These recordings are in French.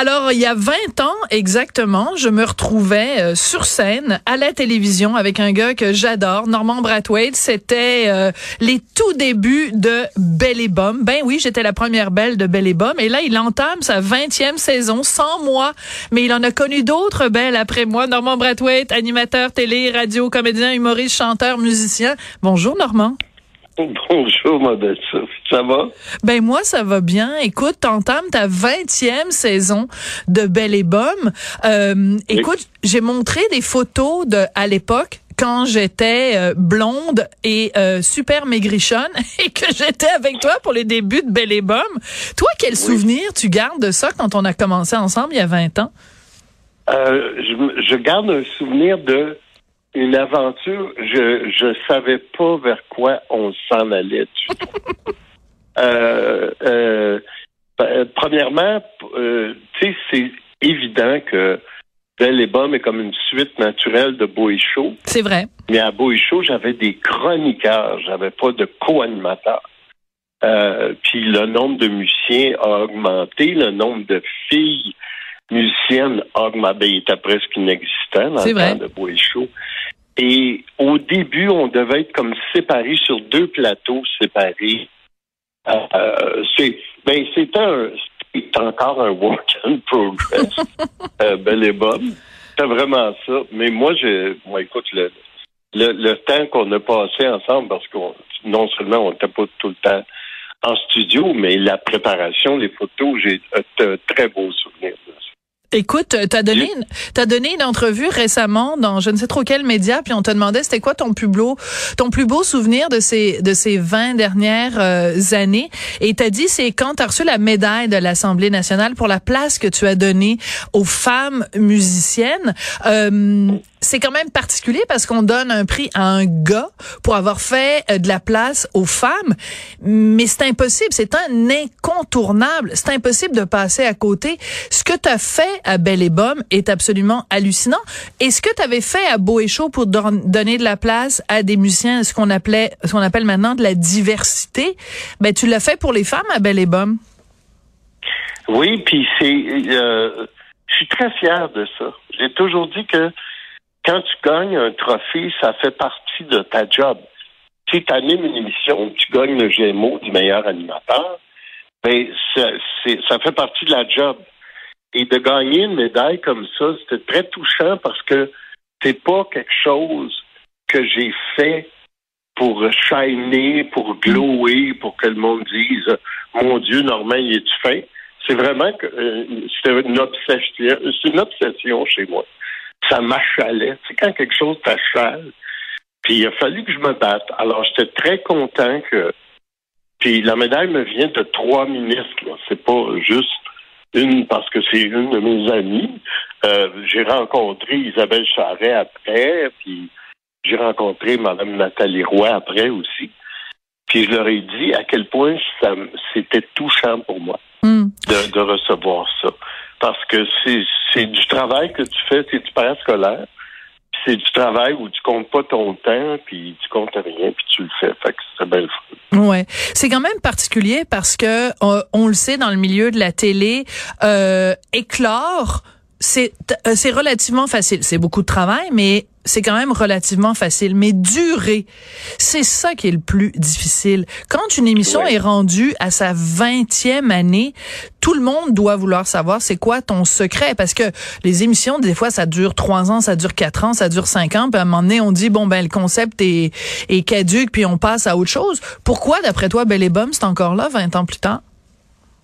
Alors, il y a 20 ans exactement, je me retrouvais euh, sur scène à la télévision avec un gars que j'adore, Norman Brathwaite. C'était euh, les tout débuts de Belle et Bum. Ben oui, j'étais la première belle de Belle et. Et là, il entame sa 20e saison sans moi. Mais il en a connu d'autres belles après moi. Normand Brathwaite, animateur télé, radio, comédien, humoriste, chanteur, musicien. Bonjour, Normand. Bonjour, ma belle Sophie. Ça va? Ben moi, ça va bien. Écoute, t'entames ta 20e saison de Belle et Bomme. Euh, écoute, j'ai montré des photos de à l'époque quand j'étais euh, blonde et euh, super maigrichonne et que j'étais avec toi pour les débuts de Belle et Bomme. Toi, quel souvenir tu gardes de ça quand on a commencé ensemble il y a 20 ans? je, je garde un souvenir de une aventure, je je savais pas vers quoi on s'en allait premièrement, euh, tu sais, c'est évident que Belle et Bum est comme une suite naturelle de Beau et Chaud. C'est vrai. Mais à Beau et Chaud, j'avais des chroniqueurs, j'avais pas de co-animateurs. Euh, puis le nombre de musiciens a augmenté, le nombre de filles musiciennes a augmenté, il était presque inexistant dans le temps de Beau et Chaud. Et au début, on devait être comme séparés sur deux plateaux séparés. Euh, c'est ben c'est un c'est encore un work in progress. euh, bel et bon. C'est vraiment ça. Mais moi, je moi écoute le le, le temps qu'on a passé ensemble, parce que non seulement on n'était pas tout le temps en studio, mais la préparation, les photos, j'ai un très beau souvenir de ça. Écoute, t'as donné, t'as donné une entrevue récemment dans je ne sais trop quel média, puis on te demandait c'était quoi ton plus beau, ton plus beau souvenir de ces de ces 20 dernières euh, années, et t'as dit c'est quand t'as reçu la médaille de l'Assemblée nationale pour la place que tu as donnée aux femmes musiciennes. Euh, c'est quand même particulier parce qu'on donne un prix à un gars pour avoir fait euh, de la place aux femmes, mais c'est impossible, c'est un incontournable, c'est impossible de passer à côté. Ce que tu as fait à Belle et Bomme est absolument hallucinant. Et ce que tu avais fait à Beau et Chaud pour donner de la place à des musiciens, ce qu'on appelait, ce qu'on appelle maintenant de la diversité, ben tu l'as fait pour les femmes à Belle et Bomme. Oui, puis c'est, euh, je suis très fier de ça. J'ai toujours dit que quand tu gagnes un trophée, ça fait partie de ta job. Tu sais, animes une émission, tu gagnes le GMO du meilleur animateur, ben, ça, ça fait partie de la job. Et de gagner une médaille comme ça, c'était très touchant parce que c'est pas quelque chose que j'ai fait pour shiner, pour glower, pour que le monde dise Mon Dieu, Normand, il est fin? C'est vraiment euh, une obsession, c'est une obsession chez moi ça m'achalait. C'est quand quelque chose t'achale. Puis il a fallu que je me batte. Alors j'étais très content que. Puis la médaille me vient de trois ministres. C'est pas juste une parce que c'est une de mes amies. Euh, j'ai rencontré Isabelle Charret après, puis j'ai rencontré Mme Nathalie Roy après aussi. Puis je leur ai dit à quel point ça c'était touchant pour moi hmm. de, de recevoir ça parce que c'est du travail que tu fais, c'est du parascolaire. C'est du travail où tu comptes pas ton temps, puis tu comptes rien, puis tu le fais. Fait que c'est belle Ouais, c'est quand même particulier parce que on, on, le sait dans le milieu de la télé, euh, éclore c'est euh, c'est relativement facile. C'est beaucoup de travail, mais c'est quand même relativement facile. Mais durer, c'est ça qui est le plus difficile. Quand une émission est rendue à sa vingtième année, tout le monde doit vouloir savoir c'est quoi ton secret. Parce que les émissions, des fois, ça dure trois ans, ça dure quatre ans, ça dure cinq ans. Puis à un moment donné, on dit, bon, ben le concept est, est caduque, puis on passe à autre chose. Pourquoi, d'après toi, Belle et Bomme, c'est encore là 20 ans plus tard?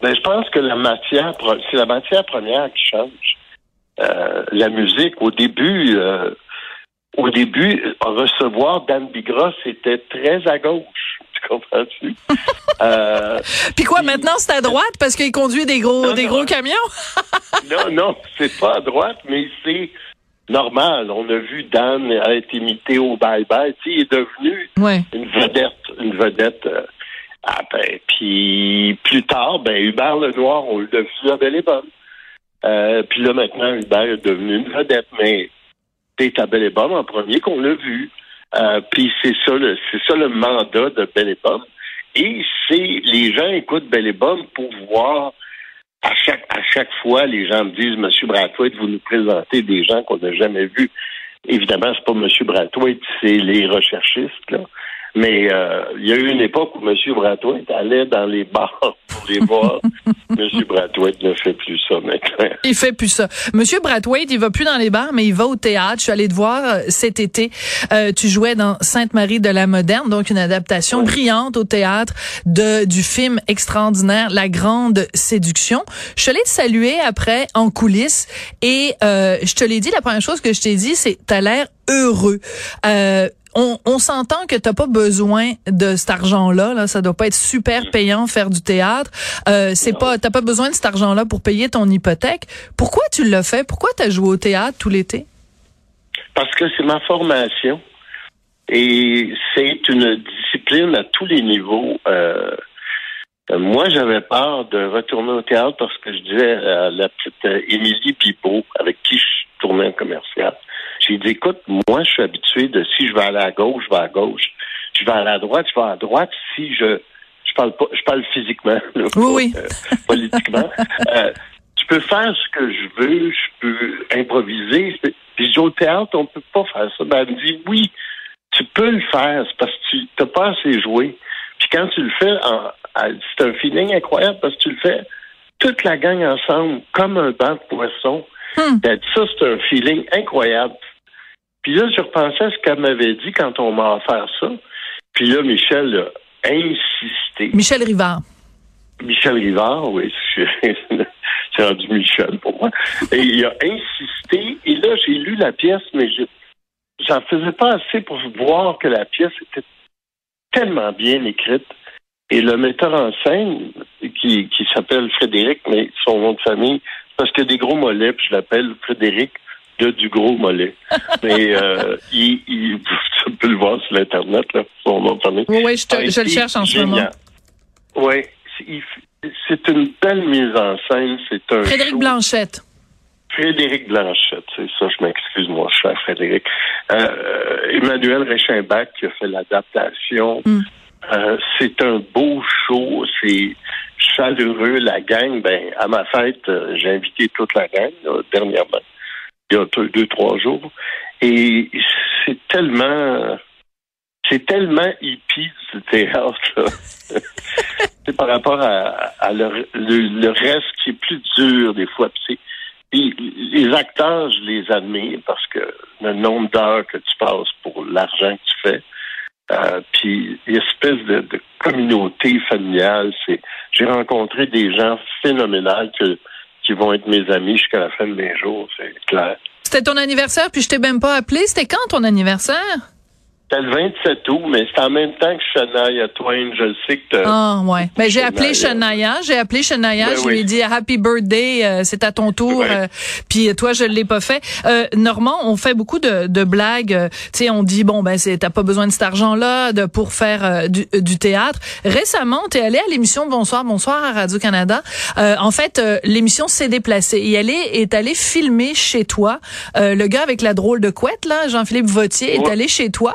Ben, je pense que la matière, c'est la matière première qui change. Euh, la musique. Au début, euh, au début, recevoir Dan Bigra, c'était très à gauche. Tu comprends-tu? euh, puis quoi, maintenant c'est à droite parce qu'il conduit des gros, des gros camions? non, non, c'est pas à droite, mais c'est normal. On a vu Dan être imité au bye-bye. Tu sais, il est devenu une vedette, une vedette. Euh, puis plus tard, ben Hubert Lenoir, on l'a vu à Belle et Bonne. Euh, puis là, maintenant, Hubert est devenu une vedette, mais à Belle et Bonne en premier qu'on l'a vu. Euh, puis c'est ça, le, c'est ça le mandat de Belle et c'est les gens écoutent Belle et Bomme pour voir à chaque à chaque fois les gens me disent Monsieur Brathwaite, vous nous présentez des gens qu'on n'a jamais vus. Évidemment, c'est pas Monsieur Brathwaite, c'est les recherchistes là. Mais euh, il y a eu une époque où M. Brathwaite allait dans les bars pour les voir. M. Brathwaite ne fait plus ça maintenant. Il fait plus ça. M. Brathwaite, il va plus dans les bars, mais il va au théâtre. Je suis allée te voir euh, cet été. Euh, tu jouais dans Sainte-Marie de la Moderne, donc une adaptation brillante au théâtre de du film extraordinaire La Grande Séduction. Je suis allée te saluer après en coulisses et euh, je te l'ai dit, la première chose que je t'ai dit, c'est t'as l'air heureux. Euh, on, s'entend que t'as pas besoin de cet argent-là. Là, ça doit pas être super payant faire du théâtre. Euh, c'est pas, t'as pas besoin de cet argent-là pour payer ton hypothèque. Pourquoi tu l'as fait? Pourquoi t'as joué au théâtre tout l'été? Parce que c'est ma formation et c'est une discipline à tous les niveaux. Euh, moi, j'avais peur de retourner au théâtre parce que je disais à la petite Émilie Pipeau, avec qui je tournais un commercial, j'ai dit, écoute, moi, je suis habitué de si je vais aller à gauche, je vais à gauche. Je vais aller à droite, je vais à droite. Si je je parle pas, je parle physiquement, oui, oui. Euh, politiquement. euh, tu peux faire ce que je veux, je peux improviser. Puis au théâtre, on peut pas faire ça. Ben, elle me dit oui, tu peux le faire, c'est parce que tu n'as pas assez joué. Puis quand tu le fais, c'est un feeling incroyable parce que tu le fais toute la gang ensemble, comme un banc de poissons. Hmm. Ben, ça, c'est un feeling incroyable. Puis là, je repensais à ce qu'elle m'avait dit quand on m'a offert ça. Puis là, Michel a insisté. Michel Rivard. Michel Rivard, oui, c'est rendu Michel pour moi. Et il a insisté. Et là, j'ai lu la pièce, mais je j'en faisais pas assez pour voir que la pièce était tellement bien écrite. Et le metteur en scène, qui, qui s'appelle Frédéric, mais son nom de famille, parce que des gros mollets, puis je l'appelle Frédéric de du gros mollet. Mais euh, il, il, tu peux le voir sur l'Internet, là, son nom de. Oui, oui, je, te, je le cherche en ce moment. Oui, c'est une belle mise en scène. C'est un Frédéric Blanchette. Frédéric Blanchette, c'est ça, je m'excuse, moi, cher Frédéric. Euh, Emmanuel Reichenbach qui a fait l'adaptation. Mm. Euh, c'est un beau show, c'est chaleureux. La gang, ben, à ma fête, euh, j'ai invité toute la gang, dernièrement il y a deux, trois jours. Et c'est tellement c'est tellement hippie ce théâtre c'est par rapport à, le, reste qui est plus dur des fois. les acteurs, je les admire parce que le nombre d'heures que tu passes pour l'argent que tu fais, euh, puis l'espèce de, de, communauté familiale, c'est j'ai rencontré des gens phénoménaux que qui vont être mes amis jusqu'à la fin de mes jours, c'est clair. C'était ton anniversaire, puis je t'ai même pas appelé. C'était quand ton anniversaire? C'était le 27 août, mais c'est en même temps que Shania Twain. Je le sais que Ah, ouais. Ben, j'ai appelé Shania. J'ai appelé Shania. Ben je lui ai dit Happy Birthday, euh, c'est à ton tour. Euh, puis toi, je l'ai pas fait. Euh, Normand, on fait beaucoup de, de blagues. Euh, tu sais, on dit, bon, ben, c'est, t'as pas besoin de cet argent-là de, pour faire du, du, théâtre. Récemment, t'es allé à l'émission Bonsoir, Bonsoir à Radio-Canada. en fait, l'émission s'est déplacée. Et elle est, est allée filmer chez toi. le gars avec la drôle de couette, là, Jean-Philippe Vautier, est allé chez toi.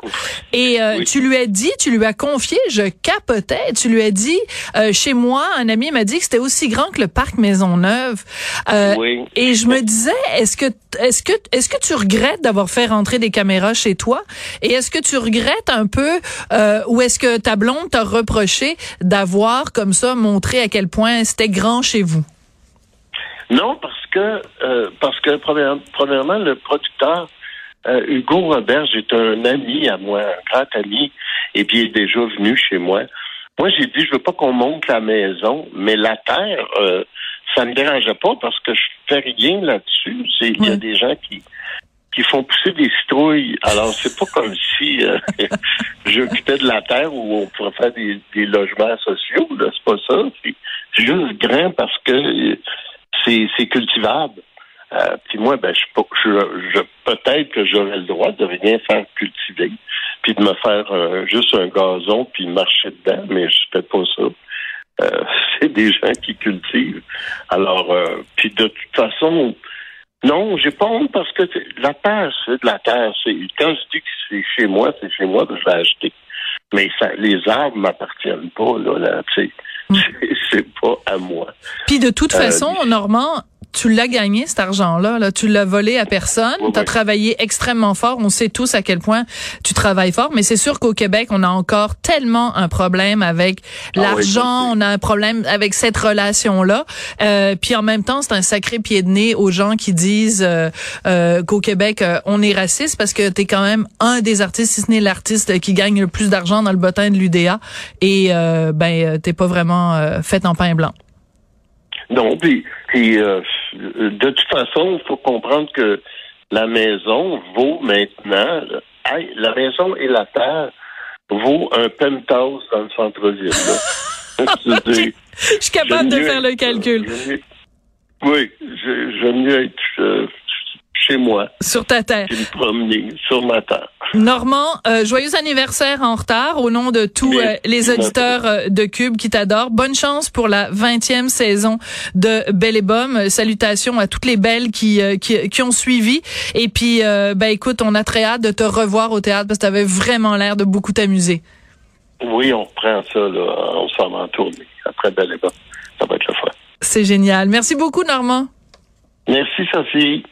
Et euh, tu lui as dit, tu lui as confié, je capotais, tu lui as dit, euh, chez moi, un ami m'a dit que c'était aussi grand que le parc Maisonneuve. Euh, oui. Et je me disais, est-ce que, est-ce que, est-ce que tu regrettes d'avoir fait rentrer des caméras chez toi? Et est-ce que tu regrettes un peu, euh, ou est-ce que ta blonde t'a reproché d'avoir comme ça montré à quel point c'était grand chez vous? Non, parce que, euh, parce que premièrement, le producteur euh, Hugo Roberge est un ami à moi, un grand ami, et puis il est déjà venu chez moi. Moi, j'ai dit, je veux pas qu'on monte la maison, mais la terre, euh, ça me dérangeait pas parce que je fais rien là-dessus. Il y a des gens qui qui font pousser des citrouilles. Alors, c'est pas comme si euh, j'occupais de la terre où on pourrait faire des, logements sociaux. Là, c'est pas ça. C'est juste grand parce que c'est cultivable. Euh, puis moi, ben, je, peut-être que j'aurais le droit de rien faire cultiver, puis de me faire euh, juste un gazon puis marcher dedans, mais je fais pas ça. Euh, c'est des gens qui cultivent. Alors, puis de toute façon, Non, j'ai pas honte parce que la terre, c'est de la terre. Quand je dis que c'est chez moi, c'est chez moi que je vais acheter. Mais ça, les arbres m'appartiennent pas, là, là tu sais. Mm. C'est pas à moi. Puis de toute euh, façon, Normand, tu l'as gagné cet argent-là, là. tu l'as volé à personne, tu as travaillé extrêmement fort, on sait tous à quel point tu travailles fort, mais c'est sûr qu'au Québec, on a encore tellement un problème avec ah l'argent, on a un problème avec cette relation-là. Euh, puis en même temps, c'est un sacré pied de nez aux gens qui disent euh, euh, qu'au Québec, on est raciste parce que tu es quand même un des artistes, si ce n'est l'artiste qui gagne le plus d'argent dans le bottin de l'UDA et ben t'es pas vraiment fait en pain blanc. Non, puis, euh, de toute façon, il faut comprendre que la maison vaut maintenant, la maison et la terre vaut un penthouse dans le centre-ville. je suis capable de faire le calcul. oui, j'aime mieux être euh, chez moi. Sur ta terre. Me promener sur ma terre. Normand, euh, joyeux anniversaire en retard au nom de tous euh, les auditeurs euh, de Cube qui t'adorent. Bonne chance pour la 20e saison de Belle et Bomme. Salutations à toutes les belles qui, qui, qui, ont suivi. Et puis, ben écoute, on a très hâte de te revoir au théâtre parce que tu avais vraiment l'air de beaucoup t'amuser. Oui, on reprend ça, là. On s'en va en tournée après Belle et Bomme. Ça va être le fun. C'est génial. Merci beaucoup, Normand. Merci, Sophie.